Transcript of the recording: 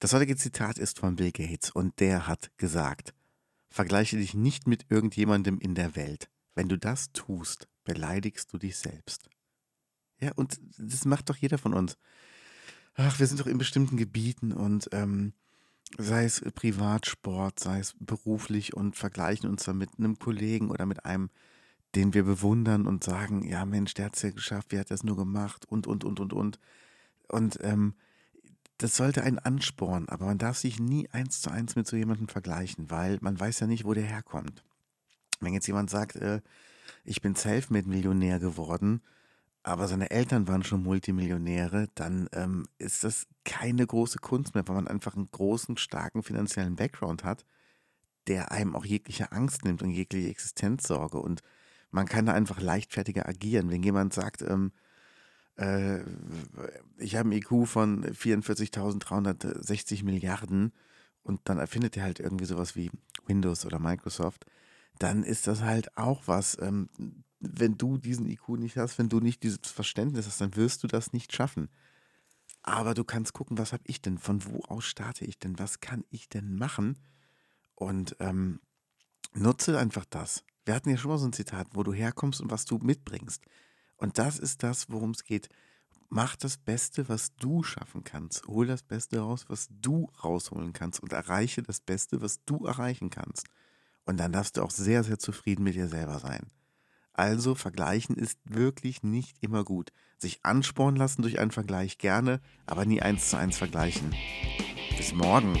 Das heutige Zitat ist von Bill Gates und der hat gesagt, vergleiche dich nicht mit irgendjemandem in der Welt. Wenn du das tust, beleidigst du dich selbst. Ja, und das macht doch jeder von uns. Ach, wir sind doch in bestimmten Gebieten und ähm, sei es Privatsport, sei es beruflich und vergleichen uns dann mit einem Kollegen oder mit einem, den wir bewundern und sagen, ja Mensch, der hat es ja geschafft, wie hat es nur gemacht und, und, und, und, und. Und ähm, das sollte einen anspornen, aber man darf sich nie eins zu eins mit so jemandem vergleichen, weil man weiß ja nicht, wo der herkommt. Wenn jetzt jemand sagt, äh, ich bin Selfmade-Millionär geworden, aber seine Eltern waren schon Multimillionäre, dann ähm, ist das keine große Kunst mehr, weil man einfach einen großen, starken finanziellen Background hat, der einem auch jegliche Angst nimmt und jegliche Existenzsorge. Und man kann da einfach leichtfertiger agieren. Wenn jemand sagt, ähm, äh, ich habe einen IQ von 44.360 Milliarden und dann erfindet er halt irgendwie sowas wie Windows oder Microsoft, dann ist das halt auch was. Ähm, wenn du diesen IQ nicht hast, wenn du nicht dieses Verständnis hast, dann wirst du das nicht schaffen. Aber du kannst gucken, was habe ich denn, von wo aus starte ich denn, was kann ich denn machen? Und ähm, nutze einfach das. Wir hatten ja schon mal so ein Zitat, wo du herkommst und was du mitbringst. Und das ist das, worum es geht. Mach das Beste, was du schaffen kannst. Hol das Beste raus, was du rausholen kannst und erreiche das Beste, was du erreichen kannst. Und dann darfst du auch sehr, sehr zufrieden mit dir selber sein. Also vergleichen ist wirklich nicht immer gut. Sich anspornen lassen durch einen Vergleich gerne, aber nie eins zu eins vergleichen. Bis morgen.